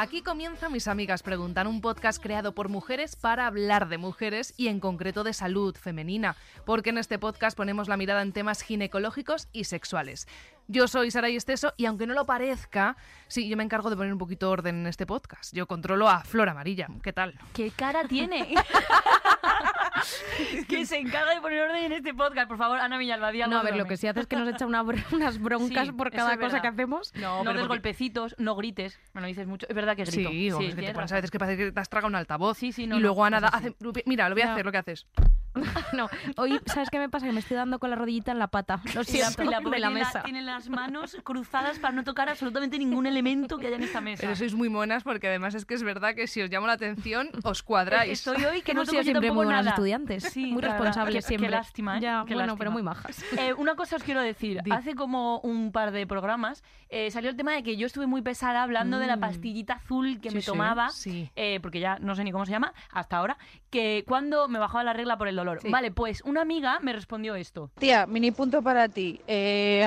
Aquí comienza Mis Amigas Preguntan, un podcast creado por mujeres para hablar de mujeres y en concreto de salud femenina, porque en este podcast ponemos la mirada en temas ginecológicos y sexuales. Yo soy Sara Esteso y aunque no lo parezca, sí, yo me encargo de poner un poquito orden en este podcast. Yo controlo a Flor Amarilla. ¿Qué tal? ¿Qué cara tiene? que se encarga de poner orden en este podcast. Por favor, Ana Villalba, No, a ver, lo que sí hace es que nos echa una br- unas broncas Sí, por cada es cosa que hacemos. No, No des porque- golpecitos, no grites. Bueno, dices mucho. Es verdad que grito. Sí, o es que te pones a veces que parece que te has tragado un altavoz. Sí, sí, no, y no, luego Ana es da- así. hace. Mira, lo voy a No. hacer lo que haces. No, hoy, ¿sabes qué me pasa? Que me estoy dando con la rodillita en la pata. Lo Y la, siento, y la de la mesa. tiene las manos cruzadas para no tocar absolutamente ningún elemento que haya en esta mesa. Pero sois muy monas porque además es que es verdad que si os llamo la atención, os cuadráis. Estoy hoy que no Hemos toco siempre muy buenas nada. estudiantes, Sí, muy responsables siempre. Qué lástima, ¿eh? Ya, Qué bueno, lástima. pero muy majas. Eh, una cosa os quiero decir. Di. Hace como un par de programas eh, salió el tema de que yo estuve muy pesada hablando de la Mm. pastillita azul que Sí, me tomaba, sí. eh, porque ya no sé ni cómo se llama hasta ahora, que cuando me bajaba la regla por el dolor. Sí. Vale, pues una amiga me respondió esto. Tía, mini punto para ti. Eh,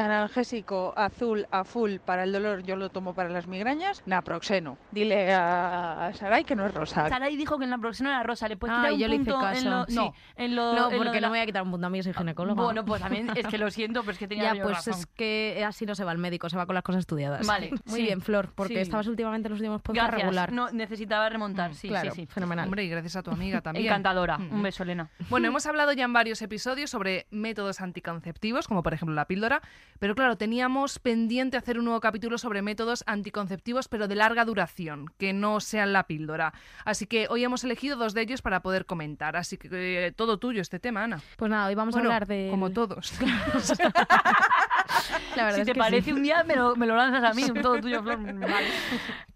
azul a full para el dolor, yo lo tomo para las migrañas. Naproxeno. Dile a, Sarai que no es rosa. Sarai dijo que en la próxima era rosa. ¿Le puedes quitar un yo le hice punto en caso. Sí. No, en lo, No, en lo porque la- no me voy a quitar un punto a mí, yo soy ginecóloga. Bueno, pues también es que lo siento, pero es que tenía ya, yo pues razón. es que así no se va al médico, se va con las cosas estudiadas. Vale, Muy sí. bien, Flor, porque Sí. estabas últimamente en los últimos podcasts regular. No, necesitaba remontar, sí, claro, sí, sí. fenomenal. Hombre, y gracias a tu amiga también. Encantadora. Mm. Un beso, Elena. Bueno, hemos hablado ya en varios episodios sobre métodos anticonceptivos, como por ejemplo la píldora, pero claro, teníamos pendiente hacer un nuevo capítulo sobre métodos anticonceptivos, pero de larga duración, que no sean la píldora. Así que hoy hemos elegido dos de ellos para poder comentar. Así que eh, todo tuyo este tema, Ana. Pues nada, hoy vamos Bueno, a hablar de... como todos. La verdad si es te que parece sí. un día, me lo, me lo lanzas a mí, un todo tuyo, Flor. Vale.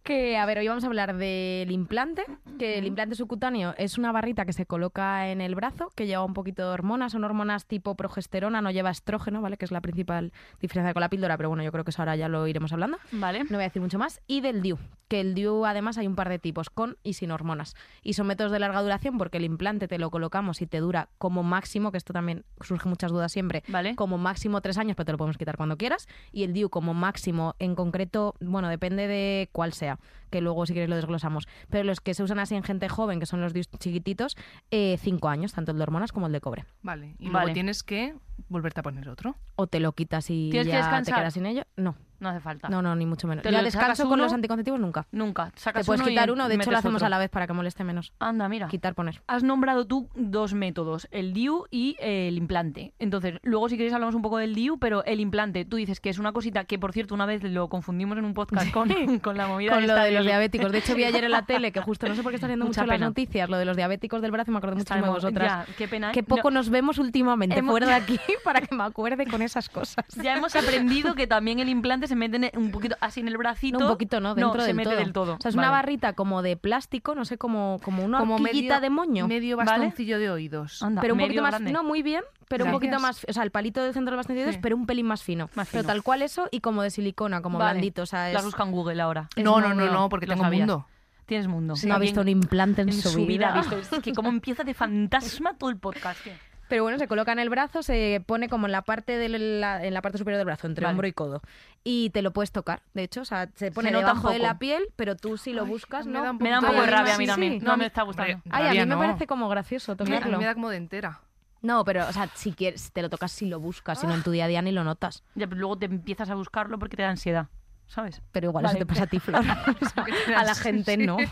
Que, a ver, hoy vamos a hablar del implante, que el implante subcutáneo es una barrita que se coloca en el brazo, que lleva un poquito de hormonas, son hormonas tipo progesterona, no lleva estrógeno, ¿vale? Que es la principal diferencia con la píldora, pero bueno, yo creo que eso ahora ya lo iremos hablando. Vale. No voy a decir mucho más. Y del DIU, que el DIU además hay un par de tipos, con y sin hormonas. Y son métodos de larga duración porque el implante te lo colocamos y te dura como máximo, que esto también surge muchas dudas siempre, Vale. como máximo tres años, pero te lo podemos quitar cuando quieras. Y el DIU como máximo, en concreto, bueno, depende de cuál sea, que luego si quieres lo desglosamos. Pero los que se usan así en gente joven, que son los DIUs chiquititos, eh, cinco años, tanto el de hormonas como el de cobre. Vale, y Vale. luego tienes que volverte a poner otro. O te lo quitas y ¿Tienes que ya te quedas sin ello. No, No hace falta. no, no, ni mucho menos. ¿Te lo descanso con uno? los anticonceptivos nunca. Nunca. Te Sacas puedes uno quitar uno, de hecho lo hacemos otro. a la vez para que moleste menos. Anda, mira. Quitar, poner. Has nombrado tú dos métodos, el DIU y eh, el implante. Entonces, luego si queréis hablamos un poco del DIU, pero el implante, tú dices que es una cosita que, por cierto, una vez lo confundimos en un podcast con, con la movida Con lo de los diabéticos. De hecho, vi ayer en la tele, que justo no sé por qué está saliendo mucho en las pena. noticias, lo de los diabéticos del brazo, me acuerdo mucho de vosotras. ya, qué pena. ¿eh? Que poco No, nos vemos últimamente Hemos- fuera de aquí para que me acuerde con esas cosas. ya hemos aprendido que también el implante se mete en- un poquito así en el bracito. No, un poquito no, dentro se del mete todo. del todo. O sea, es Vale. una barrita como de plástico, no sé, como, como una Como horquillita medio, de moño. medio ¿Vale? bastoncillo de oídos. Anda, pero un poquito más, grande. no muy bien, pero un Gracias. poquito más, o sea, el palito del centro del bastante de dedos, Sí. pero un pelín más fino. Más Pero fino. tal cual eso y como de silicona, como Vale. blandito, o sea, Las es- busca en Google ahora. No, no, no, no, porque tengo sabías. mundo. Tienes mundo. no ha visto un implante en, en su, vida. vida. ha visto. Es que como empieza de fantasma todo el podcast. tío. Pero bueno, se coloca en el brazo, se pone como en la parte de la, en la parte superior del brazo, entre Vale. hombro y codo. Y te lo puedes tocar, de hecho, o sea, se pone Se debajo de la piel, pero tú si lo Ay, buscas, me ¿no? da un Me da un poco de rabia a mí sí, también. sí. No a me está gustando. Ay, a mí me no. parece como gracioso A mí tocarlo. me da como de entera. No, pero, o sea, si quieres, te lo tocas si lo buscas, si no en tu día a día ni lo notas. Ya, pero luego te empiezas a buscarlo porque te da ansiedad. ¿Sabes? Pero igual Vale. eso te pasa a ti, Flor. O sea, a la gente no.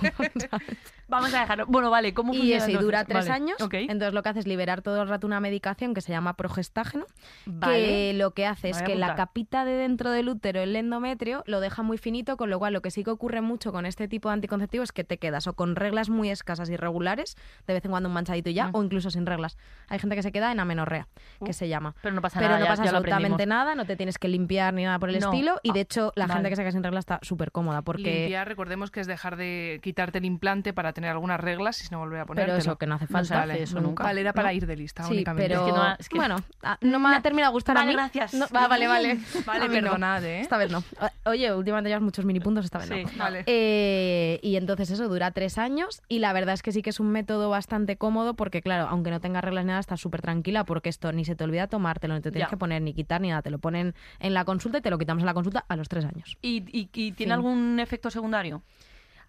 Vamos a dejarlo. Bueno, vale, ¿cómo Y funciona eso, y entonces? dura tres Vale, años. Entonces lo que hace es liberar todo el rato una medicación que se llama progestágeno, Vale. que lo que hace es que la capita de dentro del útero, el endometrio, lo deja muy finito, con lo cual lo que sí que ocurre mucho con este tipo de anticonceptivos es que te quedas o con reglas muy escasas y regulares, de vez en cuando un manchadito y ya, Mm. o incluso sin reglas. Hay gente que se queda en amenorrea, Uh, que se llama. Pero no pasa Pero nada. no ya- pasa ya absolutamente nada, no te tienes que limpiar ni nada por el No. estilo. Y de Ah, hecho, la gente que se queda sin reglas está súper cómoda porque. Limpiar, recordemos que es dejar de quitarte el implante para tener algunas reglas y no volver a ponértelo. Pero eso, que no hace No falta. eso nunca. Vale, era para ¿no? ir de lista Sí, únicamente. pero Es que no- es que- bueno, ah, no me ha terminado de gustar a Vale, mí. gracias. No, va, vale, vale. Vale, A perdonad, ¿eh? Esta vez no. Oye, últimamente llevas muchos mini puntos, esta vez Sí, no. Vale. Eh, y entonces eso dura tres años y la verdad es que sí que es un método bastante cómodo porque claro, aunque no tengas reglas ni nada, estás súper tranquila porque esto ni se te olvida tomártelo, ni te tienes Ya. que poner ni quitar ni nada, te lo ponen en la consulta y te lo quitamos en la consulta a los tres años. ¿Y, y- y tiene algún efecto secundario?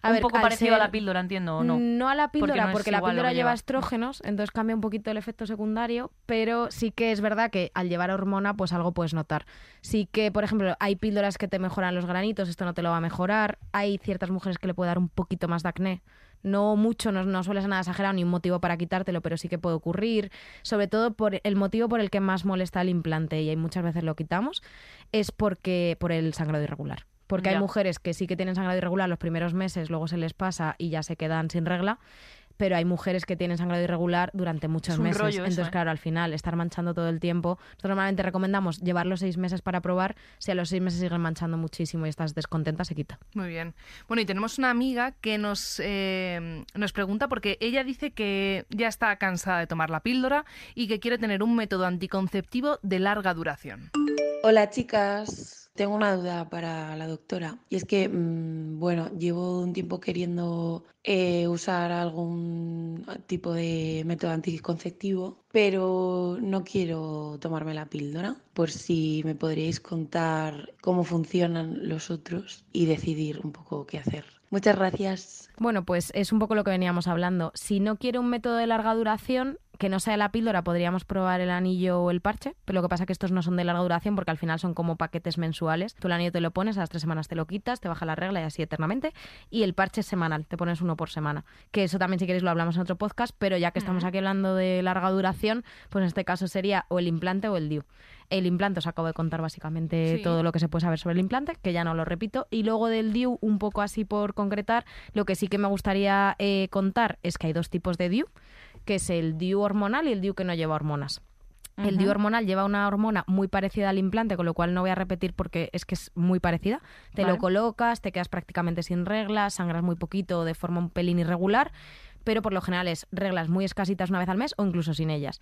A un ver, poco parecido a la píldora, entiendo, ¿o no? No a la Porque píldora, no porque, es la píldora lleva. estrógenos, entonces cambia un poquito el efecto secundario, pero sí que es verdad que al llevar hormona, pues algo puedes notar. Sí que, por ejemplo, hay píldoras que te mejoran los granitos, esto no te lo va a mejorar. Hay ciertas mujeres que le puede dar un poquito más de acné. No mucho, no, no suele ser nada exagerado ni un motivo para quitártelo, pero sí que puede ocurrir. Sobre todo por el motivo por el que más molesta el implante, y hay muchas veces lo quitamos, es porque por el sangrado irregular. Porque hay mujeres que sí que tienen sangrado irregular los primeros meses, luego se les pasa y ya se quedan sin regla. Pero hay mujeres que tienen sangrado irregular durante muchos Es un meses. rollo eso, Entonces, ¿eh? claro, al final, estar manchando todo el tiempo. Nosotros normalmente recomendamos llevarlo seis meses para probar. Si a los seis meses siguen manchando muchísimo y estás descontenta, se quita. Muy bien. Bueno, y tenemos una amiga que nos, eh, nos pregunta porque ella dice que ya está cansada de tomar la píldora y que quiere tener un método anticonceptivo de larga duración. Hola chicas, tengo una duda para la doctora. Y es que, mm, bueno, llevo un tiempo queriendo eh, usar algún tipo de método anticonceptivo, pero no quiero tomarme la píldora. Por si me podríais contar cómo funcionan los otros y decidir un poco qué hacer. Muchas gracias. Bueno, pues es un poco lo que veníamos hablando. Si no quiere un método de larga duración, que no sea la píldora, podríamos probar el anillo o el parche. Pero lo que pasa es que estos no son de larga duración porque al final son como paquetes mensuales. Tú el anillo te lo pones, a las tres semanas te lo quitas, te baja la regla y así eternamente. Y el parche es semanal, te pones uno por semana. Que eso también, si queréis, lo hablamos en otro podcast. Pero ya que estamos aquí hablando de larga duración, pues en este caso sería o el implante o el DIU. El implante os acabo de contar básicamente Sí. todo lo que se puede saber sobre el implante, que ya no lo repito. Y luego del DIU, un poco así por concretar, lo que sí que me gustaría eh, contar es que hay dos tipos de DIU, que es el DIU hormonal y el DIU que no lleva hormonas. El DIU hormonal lleva una hormona muy parecida al implante, con lo cual no voy a repetir porque es que es muy parecida. Te Vale. lo colocas, te quedas prácticamente sin reglas, sangras muy poquito de forma un pelín irregular, pero por lo general es reglas muy escasitas una vez al mes o incluso sin ellas.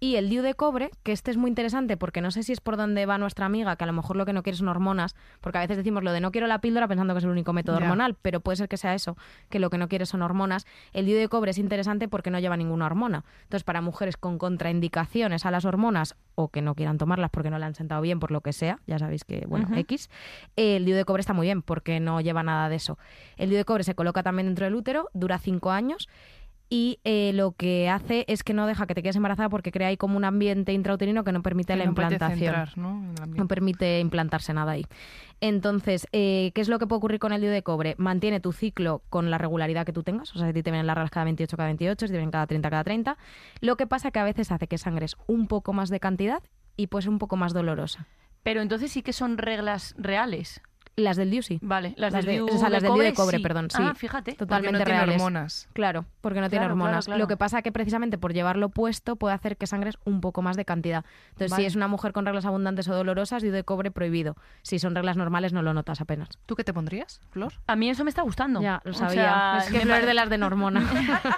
Y el DIU de cobre, que este es muy interesante porque no sé si es por donde va nuestra amiga, que a lo mejor lo que no quiere son hormonas, porque a veces decimos lo de no quiero la píldora pensando que es el único método hormonal, pero puede ser que sea eso, que lo que no quiere son hormonas. El DIU de cobre es interesante porque no lleva ninguna hormona. Entonces, para mujeres con contraindicaciones a las hormonas o que no quieran tomarlas porque no le han sentado bien por lo que sea, ya sabéis que, bueno. X, el DIU de cobre está muy bien porque no lleva nada de eso. El DIU de cobre se coloca también dentro del útero, dura cinco años y eh, lo que hace es que no deja que te quedes embarazada porque crea ahí como un ambiente intrauterino que no permite Que la no implantación. ¿no? permite implantarse nada ahí. Entonces, eh, ¿qué es lo que puede ocurrir con el DIU de cobre? Mantiene tu ciclo con la regularidad que tú tengas. O sea, si a ti te vienen las reglas cada 28, cada 28, si te vienen cada 30, cada 30. Lo que pasa que a veces hace que sangres un poco más de cantidad y pues un poco más dolorosa. Pero entonces sí que son reglas reales. Las del DIU sí. Vale, las, Las del de- DIU o sea, las de del DIU de cobre, cobre, sí. perdón, sí. Ah, fíjate. Porque Totalmente no tiene reales. hormonas. Claro, porque no tiene Claro, claro, hormonas. claro. Lo que pasa que precisamente por llevarlo puesto puede hacer que sangres un poco más de cantidad. Entonces, Vale. si es una mujer con reglas abundantes o dolorosas, DIU de cobre prohibido. Si son reglas normales, no lo notas apenas. ¿Tú qué te pondrías, Flor? A mí eso me está gustando. Ya, lo O sabía. sea, es que Flor es pare- de las de no hormona.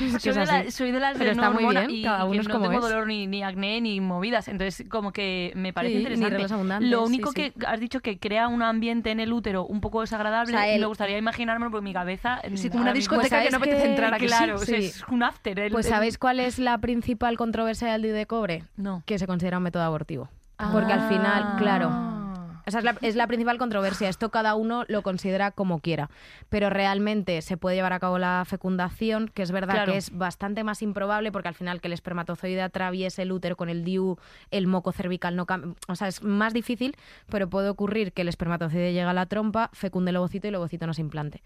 Es que soy, es de la- soy de las Pero de está no muy bien, y, cada uno es no como tengo es. dolor ni, ni acné ni movidas. Entonces, como que me parece interesante. Lo único que has dicho que crea un ambiente en el útero un poco desagradable O sea, y me gustaría imaginármelo porque mi cabeza... Sí, como una discoteca Pues que no ¿sabéis apetece que- entrar sí? Claro, o sea, Sí. es un after. el- Pues el- ¿sabéis cuál es la principal controversia del DIU de cobre? No. Que se considera un método abortivo. Porque al final, claro, Ah. Esa es la, es la principal controversia. Esto cada uno lo considera como quiera. Pero realmente se puede llevar a cabo la fecundación, que es verdad Claro. que es bastante más improbable porque al final que el espermatozoide atraviese el útero con el DIU, el moco cervical no cambia. O sea, es más difícil, pero puede ocurrir que el espermatozoide llegue a la trompa, fecunde el ovocito y el ovocito no se implante.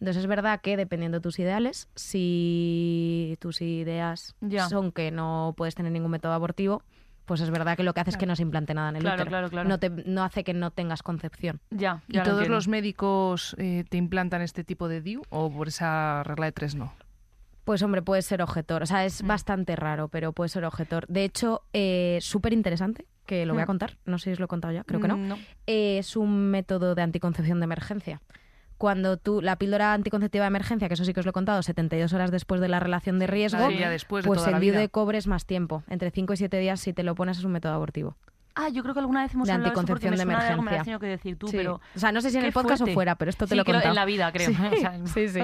Entonces es verdad que dependiendo de tus ideales, si tus ideas Ya. son que no puedes tener ningún método abortivo, pues es verdad que lo que hace es que no se implante nada en el Claro, útero. claro, claro. No, te, no hace que no tengas concepción. Ya, ¿Y ya lo todos entiendo. los médicos eh, te implantan este tipo de DIU o por esa regla de tres no? Pues hombre, puede ser objetor. O sea, es Mm. bastante raro, pero puede ser objetor. De hecho, eh, súper interesante, que lo voy a Mm. contar. No sé si os lo he contado ya, creo que no. Mm, Eh, es un método de anticoncepción de emergencia. Cuando tú, la píldora anticonceptiva de emergencia, que eso sí que os lo he contado, 72 horas después de la relación de riesgo, Sí, ya después de pues toda el DIU de cobre es más tiempo. Entre 5 y 7 días, si te lo pones, es un método abortivo. Ah, yo creo que alguna vez hemos De hablado de anticoncepción de algo, me lo emergencia. tenido que decir tú, Sí. pero... O sea, no sé si en el podcast fuerte. o fuera, pero esto te sí, lo he contado. en la vida, creo. Sí, O sea, sí, sí.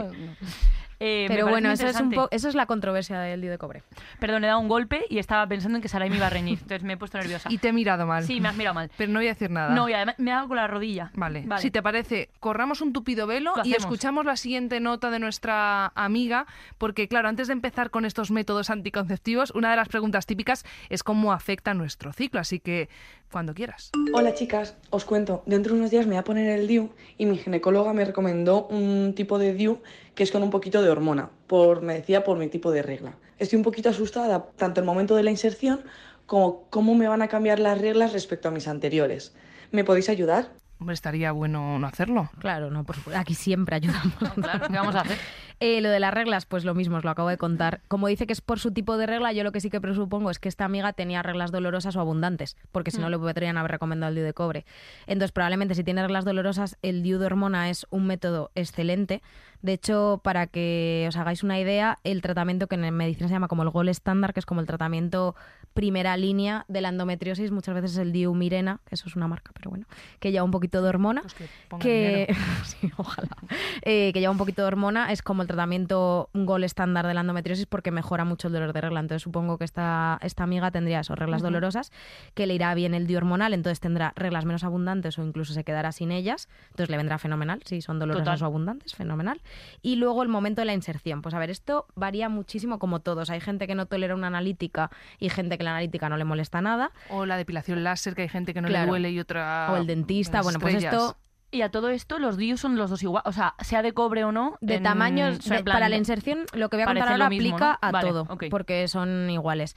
Eh, Pero bueno, eso es, un interesante. po- eso es la controversia del Dio de cobre. Perdón, he dado un golpe y estaba pensando en que Sarai me iba a reñir. Entonces me he puesto nerviosa. Y te he mirado mal. Sí, me has mirado mal. Pero no voy a decir nada. No, y además me ha dado con la rodilla. Vale. Vale. si te parece, corramos un tupido velo Lo y hacemos. escuchamos la siguiente nota de nuestra amiga, porque claro, antes de empezar con estos métodos anticonceptivos, una de las preguntas típicas es cómo afecta nuestro ciclo, así que cuando quieras. Hola chicas, os cuento, dentro de unos días me voy a poner el DIU y mi ginecóloga me recomendó un tipo de DIU que es con un poquito de hormona, por, me decía por mi tipo de regla. Estoy un poquito asustada, tanto el momento de la inserción como cómo me van a cambiar las reglas respecto a mis anteriores. ¿Me podéis ayudar? Hombre, estaría bueno no hacerlo. Claro, no, por supuesto. Aquí siempre ayudamos. Claro, ¿qué vamos a hacer? Eh, lo de las reglas, pues lo mismo, os lo acabo de contar. Como dice que es por su tipo de regla, yo lo que sí que presupongo es que esta amiga tenía reglas dolorosas o abundantes, porque si no le podrían haber recomendado el DIU de cobre. Entonces, probablemente si tiene reglas dolorosas, el DIU de hormona es un método excelente. De hecho, para que os hagáis una idea, el tratamiento que en medicina se llama como el gol estándar, que es como el tratamiento primera línea de la endometriosis, muchas veces es el DIU Mirena, que eso es una marca, pero bueno, que lleva un poquito de hormona Pues que que sí, ojalá Eh, que lleva un poquito de hormona es como el tratamiento un gol estándar de la endometriosis porque mejora mucho el dolor de regla. Entonces supongo que esta, esta amiga tendría eso reglas dolorosas que le irá bien el dihormonal entonces tendrá reglas menos abundantes o incluso se quedará sin ellas entonces le vendrá fenomenal si son dolorosas Total. o abundantes fenomenal. Y luego el momento de la inserción pues a ver esto varía muchísimo como todos. Hay gente que no tolera una analítica y gente que la analítica no le molesta nada O la depilación láser, que hay gente que no le duele y otra... o el dentista bueno pues esto Y a todo esto, los DIUs son los dos igual. O sea, sea de cobre o no. De en- tamaños, de- plan para la inserción, lo que voy a contar ahora mismo, aplica ¿no? a Vale, todo, porque son iguales.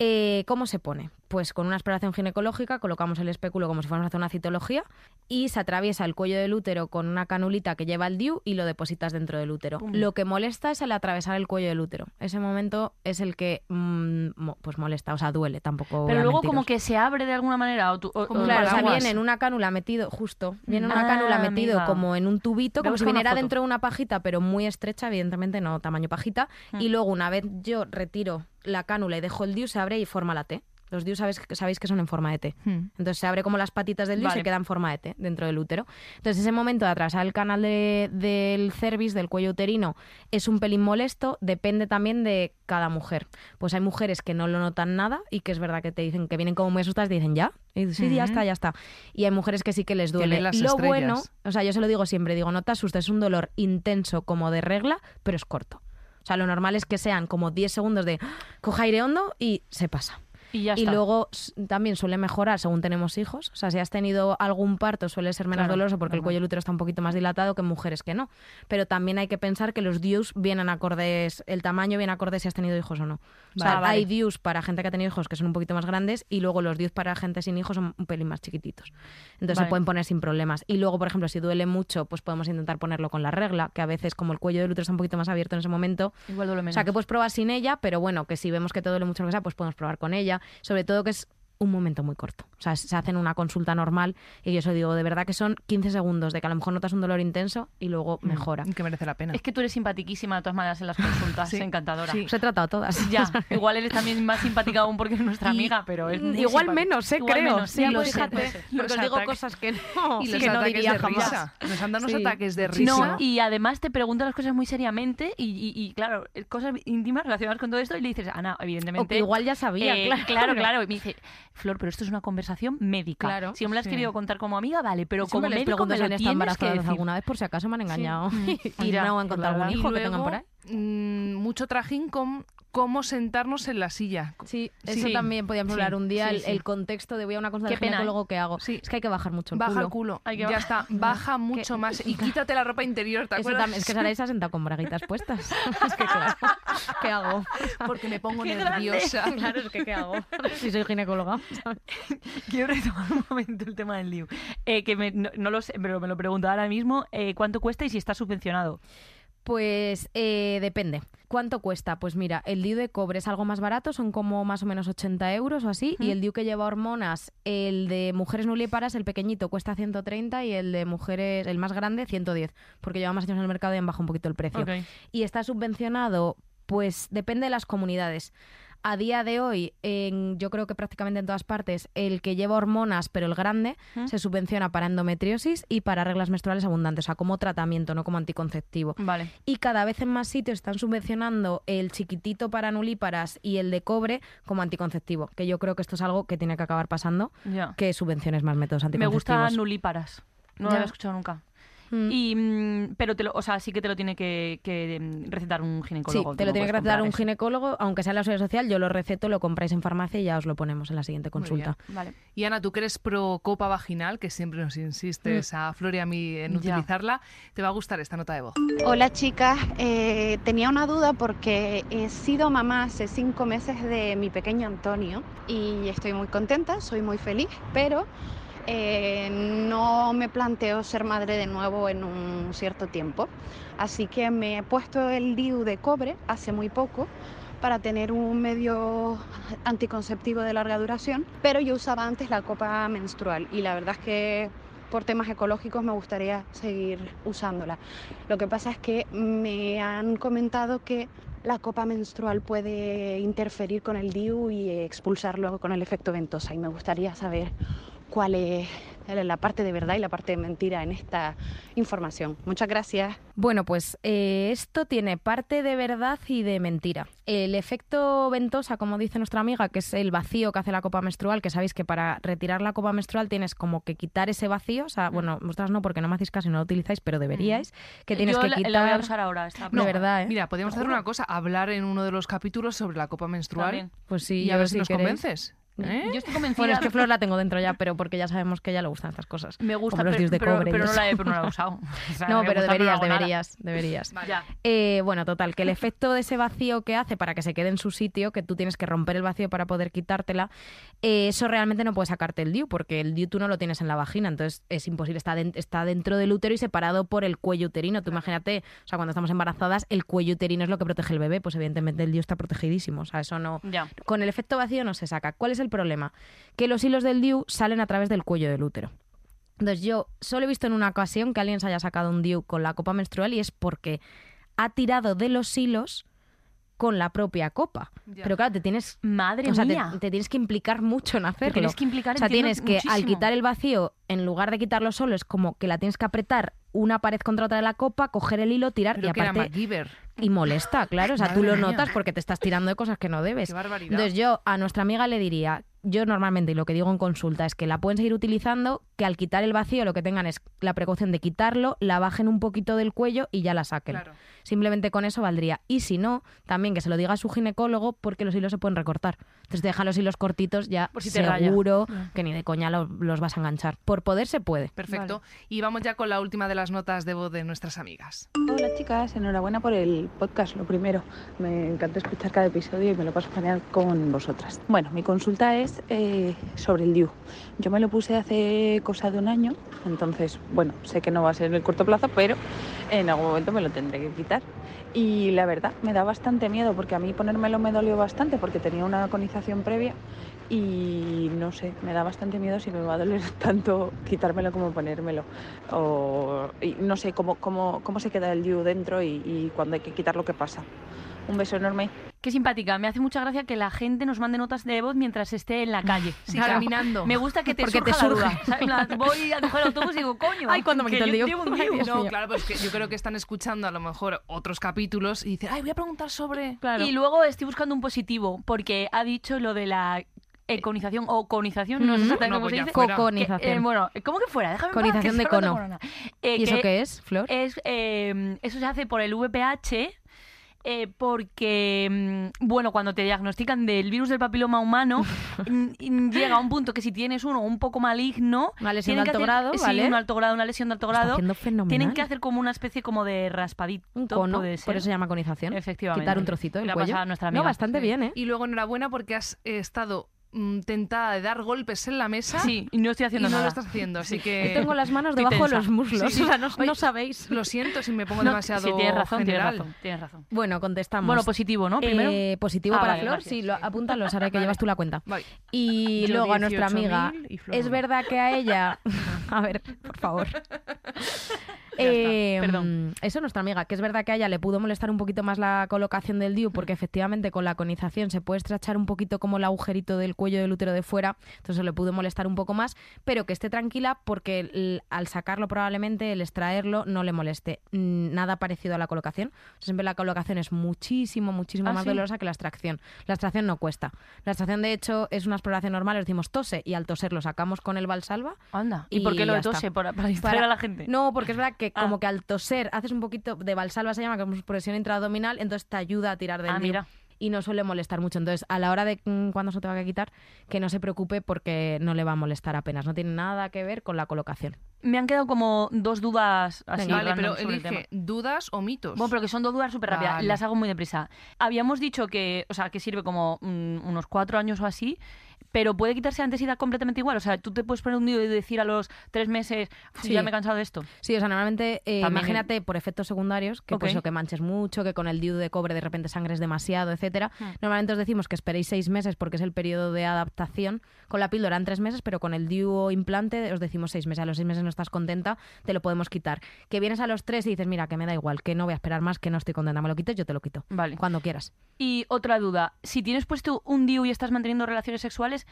Eh, ¿Cómo se pone? Pues con una exploración ginecológica colocamos el espéculo como si fuéramos a hacer una citología y se atraviesa el cuello del útero con una canulita que lleva el DIU y lo depositas dentro del útero. Pum. Lo que molesta es el atravesar el cuello del útero. Ese momento es el que mm, pues molesta, o sea, duele tampoco. Pero luego mentiros. como que se abre de alguna manera. O tú- o- Como o Claro, o sea, viene en una cánula metido, justo, viene en una Ah, cánula metido amiga. como en un tubito, como si viniera dentro de una pajita, pero muy estrecha, evidentemente no tamaño pajita. Mm. Y luego una vez yo retiro la cánula y dejo el DIU, se abre y forma la T. Los DIU sabéis, sabéis que son en forma de T. Hmm. Entonces se abre como las patitas del DIU y Vale. se queda en forma de T dentro del útero. Entonces ese momento de atravesar el canal de- del cervix, del cuello uterino, es un pelín molesto, depende también de cada mujer. Pues hay mujeres que no lo notan nada y que es verdad que te dicen que vienen como muy asustadas y dicen ya. Y sí, ya está, ya está. Y hay mujeres que sí que les duele. las lo bueno, o sea, yo se lo digo siempre, digo, no te asustes, es un dolor intenso como de regla, pero es corto. O sea, lo normal es que sean como 10 segundos de coja aire hondo y se pasa. Y ya Y está. luego también suele mejorar según tenemos hijos. O sea, si has tenido algún parto suele ser menos Claro, doloroso porque el cuello del útero está un poquito más dilatado que en mujeres que no. Pero también hay que pensar que los DIUs vienen acordes, el tamaño viene acorde si has tenido hijos o no. O sea, Vale, hay DIUs para gente que ha tenido hijos que son un poquito más grandes y luego los DIUs para gente sin hijos son un pelín más chiquititos. Entonces Vale. se pueden poner sin problemas. Y luego, por ejemplo, si duele mucho, pues podemos intentar ponerlo con la regla, que a veces como el cuello del útero está un poquito más abierto en ese momento, Igual duele o menos. sea, que puedes probar sin ella, pero bueno, que si vemos que te duele mucho lo que sea, pues podemos probar con ella. Sobre todo que es un momento muy corto. O sea, se hacen una consulta normal y yo eso digo, de verdad que son 15 segundos de que a lo mejor notas un dolor intenso y luego Mm. mejora. Que merece la pena. Es que tú eres simpatiquísima de todas maneras en las consultas. Sí. encantadora. Sí. Os he tratado todas. Ya, igual eres también más simpática aún porque es nuestra Y- amiga, pero es muy Igual simpática. menos, ¿eh? Igual creo. menos, Sí, lo sé, ser. Porque os digo cosas que no, y los que no diría de jamás. risa. Nos han dado unos ataques de risa. No, y además te pregunta las cosas muy seriamente y, y- y, claro, cosas íntimas relacionadas con todo esto y le dices, Ana, O que evidentemente... igual ya sabía, eh, claro. claro, claro. Y me dice, Flor, pero esto es una conversación médica. Claro, si no me lo has sí. querido contar como amiga, vale, pero como les médico me si lo estado tienes que decir. alguna vez por si acaso me han engañado. Mm. y no han es encontrado algún hijo Y que tengan por ahí. luego, mm, mucho trajín con cómo sentarnos en la silla. Sí, eso Sí, también podíamos sí, hablar un día, sí, el, sí. el contexto de voy a una consulta de ginecólogo que hago. Sí. Es que hay que bajar mucho el Baja culo. el culo. Hay que ya está. Baja mucho más. Y quítate la ropa interior, ¿te Eso acuerdas? también, es que Saray se ha sentado con braguitas puestas. es que claro, ¿qué hago? Porque me pongo Qué grande. nerviosa. Claro, es que ¿qué hago? Si soy ginecóloga. Quiero retomar un momento el tema del DIU. Eh, que me- no, no lo sé, pero me lo pregunto ahora mismo. eh, ¿Cuánto cuesta y si está subvencionado? Pues eh, depende. ¿Cuánto cuesta? Pues mira, el DIU de cobre es algo más barato, son como más o menos 80 euros o así. Y el DIU que lleva hormonas, el de mujeres nulíparas, el pequeñito, cuesta 130 y el de mujeres, el más grande, 110. Porque lleva más años en el mercado y han bajado un poquito el precio. Y está subvencionado, pues depende de las comunidades. A día de hoy, en, yo creo que prácticamente en todas partes, el que lleva hormonas, pero el grande, ¿Mm? se subvenciona para endometriosis y para reglas menstruales abundantes, o sea, como tratamiento, no como anticonceptivo. Vale. Y cada vez en más sitios están subvencionando el chiquitito para nulíparas y el de cobre como anticonceptivo, que yo creo que esto es algo que tiene que acabar pasando, que subvenciones más métodos Me anticonceptivos. gusta nulíparas. No lo Ya. había escuchado nunca. Mm. Y, mm, pero te lo, o sea, sí que te lo tiene que, que, mm, recetar un Sí, ginecólogo. te tú lo tiene que puedes recetar un eso. ginecólogo, aunque sea en la seguridad social, yo lo receto, lo compráis en farmacia y ya os lo ponemos en la siguiente consulta. Vale. Y Ana, tú que eres pro copa vaginal, que siempre nos insistes a Flor y a mí en Ya. utilizarla, te va a gustar esta nota de voz. Hola chicas, Eh, tenía una duda porque he sido mamá hace cinco meses de mi pequeño Antonio y estoy muy contenta, soy muy feliz, pero eh, no me planteo ser madre de nuevo en un cierto tiempo. Así que me he puesto el DIU de cobre hace muy poco para tener un medio anticonceptivo de larga duración, pero yo usaba antes la copa menstrual y la verdad es que por temas ecológicos me gustaría seguir usándola. Lo que pasa es que me han comentado que la copa menstrual puede interferir con el DIU y expulsar luego con el efecto ventosa y me gustaría saber cuál es la parte de verdad y la parte de mentira en esta información. Muchas gracias. Bueno, pues eh, esto tiene parte de verdad y de mentira. El efecto ventosa, como dice nuestra amiga, que es el vacío que hace la copa menstrual, que sabéis que para retirar la copa menstrual tienes como que quitar ese vacío, o sea, bueno, vosotras no porque no me hacéis caso y no lo utilizáis, pero deberíais, que tienes Yo que la, quitar... la voy a usar ahora. Esta No, de verdad, ¿eh? Mira, podríamos hacer una cosa, hablar en uno de los capítulos sobre la copa menstrual También. Pues sí, y a ver si si nos queréis. convences. ¿Eh? Yo estoy convencida. Bueno, es que Flor la tengo dentro ya, pero porque ya sabemos que a ella le gustan estas cosas. Me gusta, como los pero, dios de pero- cobre pero no la he, pero no la he usado. O sea, No, pero gusta, deberías, no deberías, deberías. Eh, bueno, total, que el efecto de ese vacío que hace para que se quede en su sitio, que tú tienes que romper el vacío para poder quitártela, eh, eso realmente no puede sacarte el DIU, porque el DIU tú no lo tienes en la vagina, entonces es imposible, está, está dentro del útero y separado por el cuello uterino. Tú imagínate, o sea, cuando estamos embarazadas, el cuello uterino es lo que protege el bebé, pues evidentemente el DIU está protegidísimo, o sea, eso no... Ya. Con el efecto vacío no se saca. ¿Cuál es el problema? Que los hilos del DIU salen a través del cuello del útero. Entonces yo solo he visto en una ocasión que alguien se haya sacado un DIU con la copa menstrual y es porque ha tirado de los hilos con la propia copa. Ya. Pero claro, te tienes, Madre o sea, te, mía. te tienes que implicar mucho en hacerlo. tienes que implicar, o sea, tienes que al quitar el vacío, en lugar de quitarlo solo, es como que la tienes que apretar una pared contra otra de la copa, coger el hilo, tirar Pero y que era aparte MacGyver. Y molesta, claro. O sea, tú Madre lo mía. notas porque te estás tirando de cosas que no debes. Qué barbaridad. Entonces yo a nuestra amiga le diría, yo normalmente y lo que digo en consulta es que la pueden seguir utilizando, que al quitar el vacío lo que tengan es la precaución de quitarlo, la bajen un poquito del cuello y ya la saquen. Claro. Simplemente con eso valdría. Y si no, también que se lo diga a su ginecólogo porque los hilos se pueden recortar. Entonces te dejan los hilos cortitos ya Por si te raya. seguro que ni de coña lo- los vas a enganchar. Por poder se puede. Perfecto. Y vamos ya con la última de las notas de voz de nuestras amigas. Hola chicas, enhorabuena por el podcast, lo primero. Me encanta escuchar cada episodio y me lo paso genial con vosotras. Bueno, mi consulta es eh, sobre el DIU. Yo me lo puse hace cosa de un año, entonces, bueno, sé que no va a ser en el corto plazo, pero en algún momento me lo tendré que quitar. Y la verdad, me da bastante miedo porque a mí ponérmelo me dolió bastante porque tenía una conización previa y no sé, me da bastante miedo si me va a doler tanto quitármelo como ponérmelo. O, y no sé cómo, cómo, cómo se queda el DIU dentro y, y cuando hay que quitarlo, qué pasa. Un beso enorme. Qué simpática. Me hace mucha gracia que la gente nos mande notas de voz mientras esté en la calle. Sí, Claro. caminando. Me gusta que te Porque te surja la surge. duda. ¿sabes? Voy a coger el autobús y digo, coño. Ay, ¿cuándo me quito el No, mío. claro, pues que yo creo que están escuchando a lo mejor otros capítulos y dicen, ay, voy a preguntar sobre... Claro. Y luego estoy buscando un positivo porque ha dicho lo de la econización o conización, no sé exactamente No, cómo pues se dice. Coconización. eh, bueno, ¿cómo que fuera? Déjame Conización que de cono. Eh, ¿Y eso qué es, Flor? es eh, eso se hace por el VPH eh, porque mm, bueno cuando te diagnostican del virus del papiloma humano llega a un punto que si tienes uno un poco maligno Una lesión de alto hacer- grado, sí, ¿vale? un alto grado una lesión de alto grado tienen que hacer como una especie como de raspadito un cono, puede por ser. eso se llama conización. efectivamente Quitar un trocito del Le ha cuello. pasado a nuestra No, amiga. bastante Sí. bien, ¿eh? Y luego enhorabuena porque has eh, estado tentada de dar golpes en la mesa sí y no estoy y haciendo no nada lo estás haciendo, así que... Yo tengo las manos debajo de los muslos. Sí, sí. O sea, no, Oye, no sabéis. Lo siento si me pongo No, demasiado sí, tienes razón tienes razón tienes razón Bueno, contestamos. bueno positivo no primero Eh, positivo Ah, para vale, Flor, gracias. sí, lo, apúntalo, Sara, que Vale. llevas tú la cuenta. Vale. Y Yo luego a nuestra amiga, 18.000 y Flor es verdad que a ella, a ver, por favor, Eh, Perdón. Eso nuestra amiga, que es verdad que a ella le pudo molestar un poquito más la colocación del DIU porque efectivamente con la conización se puede estrechar un poquito como el agujerito del cuello del útero de fuera, entonces le pudo molestar un poco más, pero que esté tranquila porque el- al sacarlo probablemente el extraerlo no le moleste mm, nada parecido a la colocación. Siempre la colocación es muchísimo, muchísimo ¿Ah, más sí? dolorosa que la extracción. La extracción no cuesta. La extracción de hecho es una exploración normal, decimos tose y al toser lo sacamos con el valsalva Anda. ¿Y, Y por qué lo de tose? Para, para distraer a la gente. no, porque es verdad que Ah. como que al toser haces un poquito de valsalva, se llama, que es presión intraabdominal, entonces te ayuda a tirar del Ah, mira. y no suele molestar mucho. Entonces, a la hora de mm, cuando se te va a quitar, que no se preocupe porque no le va a molestar apenas. No tiene nada que ver con la colocación. Me han quedado como dos dudas así. Vale, pero sobre el tema. elige dudas o mitos. Bueno, pero que son dos dudas súper rápidas. Vale. Las hago muy deprisa. Habíamos dicho que, o sea, que sirve como mm, unos cuatro años o así, pero puede quitarse antes y da completamente igual. O sea, tú te puedes poner un día y decir a los tres meses, "Uf, Sí. ya me he cansado de esto. Sí, o sea, normalmente, eh, También- imagínate por efectos secundarios, que pues Ok. lo que manches mucho, que con el DIU de cobre de repente sangres demasiado, etcétera. Hmm. Normalmente os decimos que esperéis seis meses porque es el periodo de adaptación. Con la píldora en tres meses, pero con el DIU o implante os decimos seis meses. A los seis meses no estás contenta, te lo podemos quitar. Que vienes a los tres y dices, mira, que me da igual, que no voy a esperar más, que no estoy contenta, me lo quites, yo te lo quito. Vale. Cuando quieras. Y otra duda, si tienes puesto un DIU y estás manteniendo relaciones sexuales,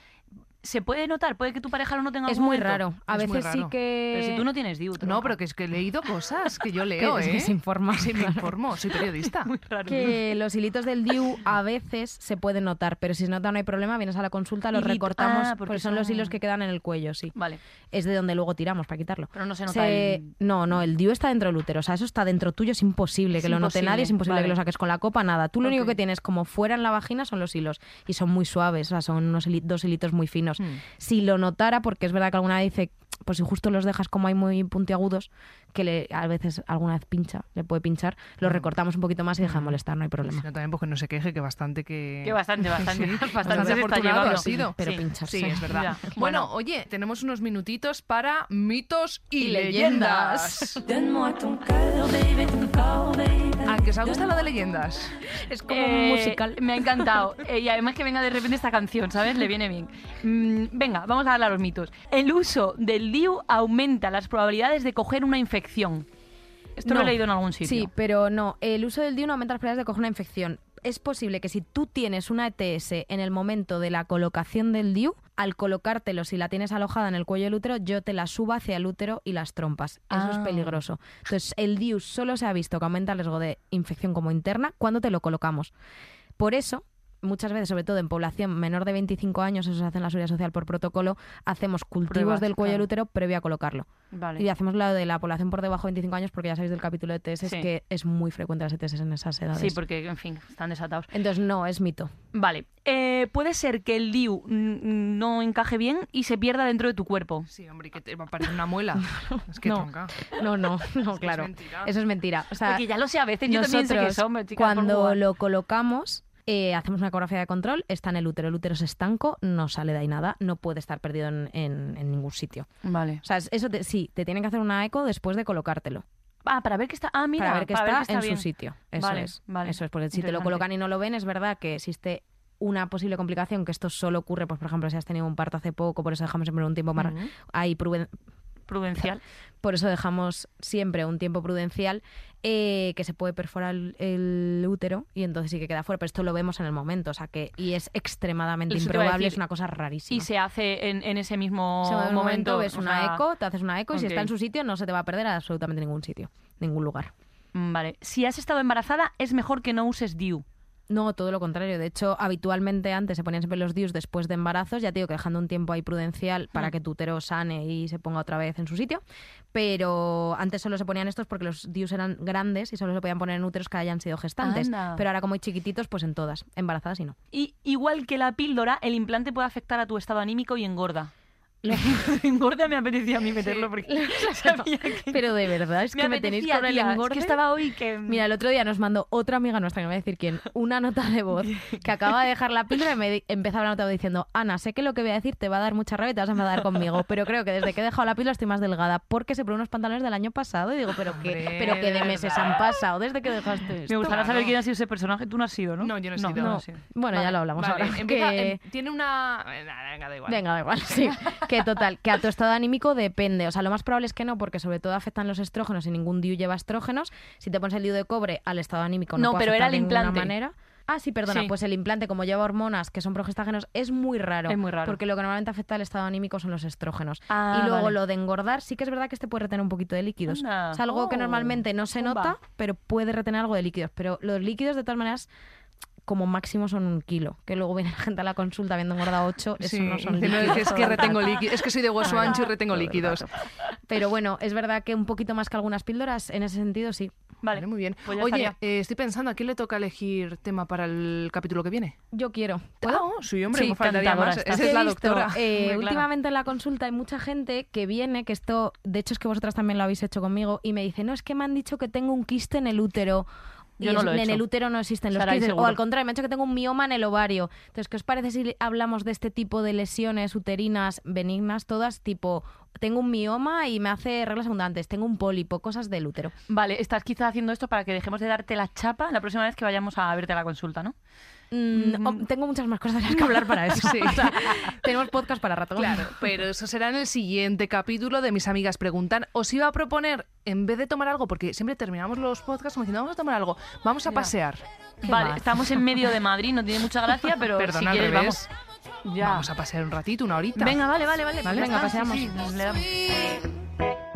¿se puede notar? ¿Puede que tu pareja lo note en Es muy momento? raro. A Es veces sí que. Pero si tú no tienes DIU. no, pero que es que he leído cosas que yo que- leo, es ¿eh? que se informa. Sí, me informo, soy periodista. Muy raro. que los hilitos del DIU a veces se pueden notar, pero si se nota no hay problema, vienes a la consulta, los Hilito- recortamos, ah, porque porque son los hilos que quedan en el cuello, sí. Vale, Es de donde luego tiramos para quitarlo. pero no se nota Se- el... No, no, el DIU está dentro del útero, o sea, eso está dentro tuyo, es imposible Es que lo note nadie, es imposible vale. que lo saques con la copa, nada. Tú lo único que tienes como fuera en la vagina son los hilos y son muy suaves, o sea, son unos dos hilitos muy finos. Hmm. Si lo notara, porque es verdad que alguna vez dice, pues si justo los dejas como hay muy puntiagudos, que le, a veces alguna vez pincha, le puede pinchar, los recortamos un poquito más y deja de molestar, no hay problema. no, también porque no se queje, que bastante que... Que bastante, bastante, Sí, bastante, bastante se está ha sido. Pero Sí. pinchas. Sí, es verdad. Ya. Bueno, Bueno. oye, tenemos unos minutitos para mitos y, Y leyendas. ¿A que os ha gustado lo de leyendas? Es como Eh, un musical. Me ha encantado. Eh, y además que venga de repente esta canción, ¿sabes? Le viene bien. Mm, venga, vamos a darle a los mitos. El uso del DIU aumenta las probabilidades de coger una infección. Esto lo No. he leído en algún sitio. Sí, pero no. El uso del DIU no aumenta las probabilidades de coger una infección. Es posible que si tú tienes una ETS en el momento de la colocación del DIU, al colocártelo, si la tienes alojada en el cuello del útero, yo te la suba hacia el útero y las trompas. Eso es Ah. peligroso. Entonces, el DIU solo se ha visto que aumenta el riesgo de infección como interna cuando te lo colocamos. Por eso, muchas veces, sobre todo en población menor de 25 años, eso se hace en la seguridad social por protocolo, hacemos cultivos Pruebas, del cuello del claro. útero previo a colocarlo. Vale. Y hacemos la de la población por debajo de 25 años porque ya sabéis del capítulo de ETS Sí. que es muy frecuente las ETS en esas edades. Sí, porque, en fin, están desatados. Entonces, no, es mito. Vale. Eh, puede ser que el DIU no encaje bien y se pierda dentro de tu cuerpo. Sí, hombre, y que te va a parecer una muela. Es que No. tronca. No, no, no, que claro. es mentira. Eso es mentira. O sea, Porque ya lo sé a veces, yo también sé que son, cuando lo colocamos, eh, hacemos una ecografía de control, está en el útero. El útero es estanco, no sale de ahí nada, no puede estar perdido en, en- en ningún sitio. Vale. O sea, es- eso te- sí, te tienen que hacer una eco después de colocártelo. Ah, para ver que está... Ah, mira, para ver que está, en bien. su sitio. Eso Vale, es. vale. Eso es, porque si te lo colocan y no lo ven, es verdad que existe una posible complicación, que esto solo ocurre, pues por ejemplo, si has tenido un parto hace poco, por eso dejamos siempre un tiempo más... Ujú. Hay pruden- Prudencial. por eso dejamos siempre un tiempo prudencial eh, que se puede perforar el, el útero y entonces sí que queda fuera, pero esto lo vemos en el momento, o sea que y es extremadamente Eso improbable, decir. es una cosa rarísima. Y se hace en, en ese mismo O sea, en un momento. ves una sea, eco, te haces una eco y si está en su sitio no se te va a perder a absolutamente ningún sitio, ningún lugar. mm, Vale. Si has estado embarazada, es mejor que no uses DIU. No, todo lo contrario. De hecho, habitualmente antes se ponían siempre los DIUs después de embarazos, ya te digo que dejando un tiempo ahí prudencial para Mm. que tu útero sane y se ponga otra vez en su sitio. Pero antes solo se ponían estos porque los DIUs eran grandes y solo se podían poner en úteros que hayan sido gestantes. Anda. Pero ahora como hay chiquititos, pues en todas. Embarazadas y no. Y igual que la píldora, el implante puede afectar a tu estado anímico y engorda. engorda me apetecía a mí meterlo porque sabía que... Pero de verdad, es que me tenéis con el es engorde. que estaba hoy que... Mira, el otro día nos mandó otra amiga nuestra, que me voy a decir quién, una nota de voz que acaba de dejar la píldora y me empezaba la nota diciendo, Ana, sé que lo que voy a decir te va a dar mucha rabia y te vas a enfadar conmigo, pero creo que desde que he dejado la píldora estoy más delgada porque se probó unos pantalones del año pasado y digo, pero qué, Hombre, pero qué de meses han pasado desde que dejaste esto. me gustaría saber quién ha sido ese personaje. Tú no has sido, ¿no? No, yo no he sido. no No. has sido. Bueno, ya lo hablamos vale, ahora. empieza- que- em- tiene una... eh, venga, da igual. Venga, da igual, sí. Que total, que a tu estado anímico depende. O sea, lo más probable es que no, porque sobre todo afectan los estrógenos y ningún DIU lleva estrógenos. Si te pones el DIU de cobre al estado anímico no, No, puede pero era el de implante. manera. Ah, sí, perdona, Sí. pues el implante, como lleva hormonas que son progestágenos, es muy raro. Es muy raro. Porque lo que normalmente afecta al estado anímico son los estrógenos. Ah, y luego vale. lo de engordar, sí que es verdad que este puede retener un poquito de líquidos. Anda. Es algo que Oh, normalmente no se nota, pero puede retener algo de líquidos. Pero los líquidos, de todas maneras, como máximo son un kilo. Que luego viene la gente a la consulta habiendo engordado 8, eso Sí, no son líquidos. es que retengo rato. líquidos. Es que soy de hueso ancho y retengo líquidos. Pero bueno, es verdad que un poquito más que algunas píldoras, en ese sentido sí. Vale, Vale, muy bien. pues Oye, eh, estoy pensando, ¿a quién le toca elegir tema para el capítulo que viene? Yo quiero. Ah, sí, hombre, Sí, me faltaría más. Esa es la visto, doctora. eh, últimamente en la consulta hay mucha gente que viene, que esto, de hecho es que vosotras también lo habéis hecho conmigo, y me dice, no, es que me han dicho que tengo un quiste en el útero. Y Yo no es- lo he en hecho. el útero no existen los quistes. O al contrario, me han dicho que tengo un mioma en el ovario. Entonces, ¿qué os parece si hablamos de este tipo de lesiones uterinas benignas, todas tipo, tengo un mioma y me hace reglas abundantes, tengo un pólipo, cosas del útero? Vale, estás quizá haciendo esto para que dejemos de darte la chapa la próxima vez que vayamos a verte a la consulta, ¿no? Mm, oh, tengo muchas más cosas de las que hablar para eso. Sí. O sea, tenemos podcast para rato. Claro, pero eso será en el siguiente capítulo de Mis Amigas Preguntan. Os iba a proponer, en vez de tomar algo, porque siempre terminamos los podcasts como diciendo, vamos a tomar algo, vamos a pasear. ¿Qué Vale, va? estamos en medio de Madrid, no tiene mucha gracia, pero Perdón, si al quieres revés. vamos. Ya. Vamos a pasear un ratito, una horita. Venga, vale, vale, vale. Venga, paseamos. sí, le damos.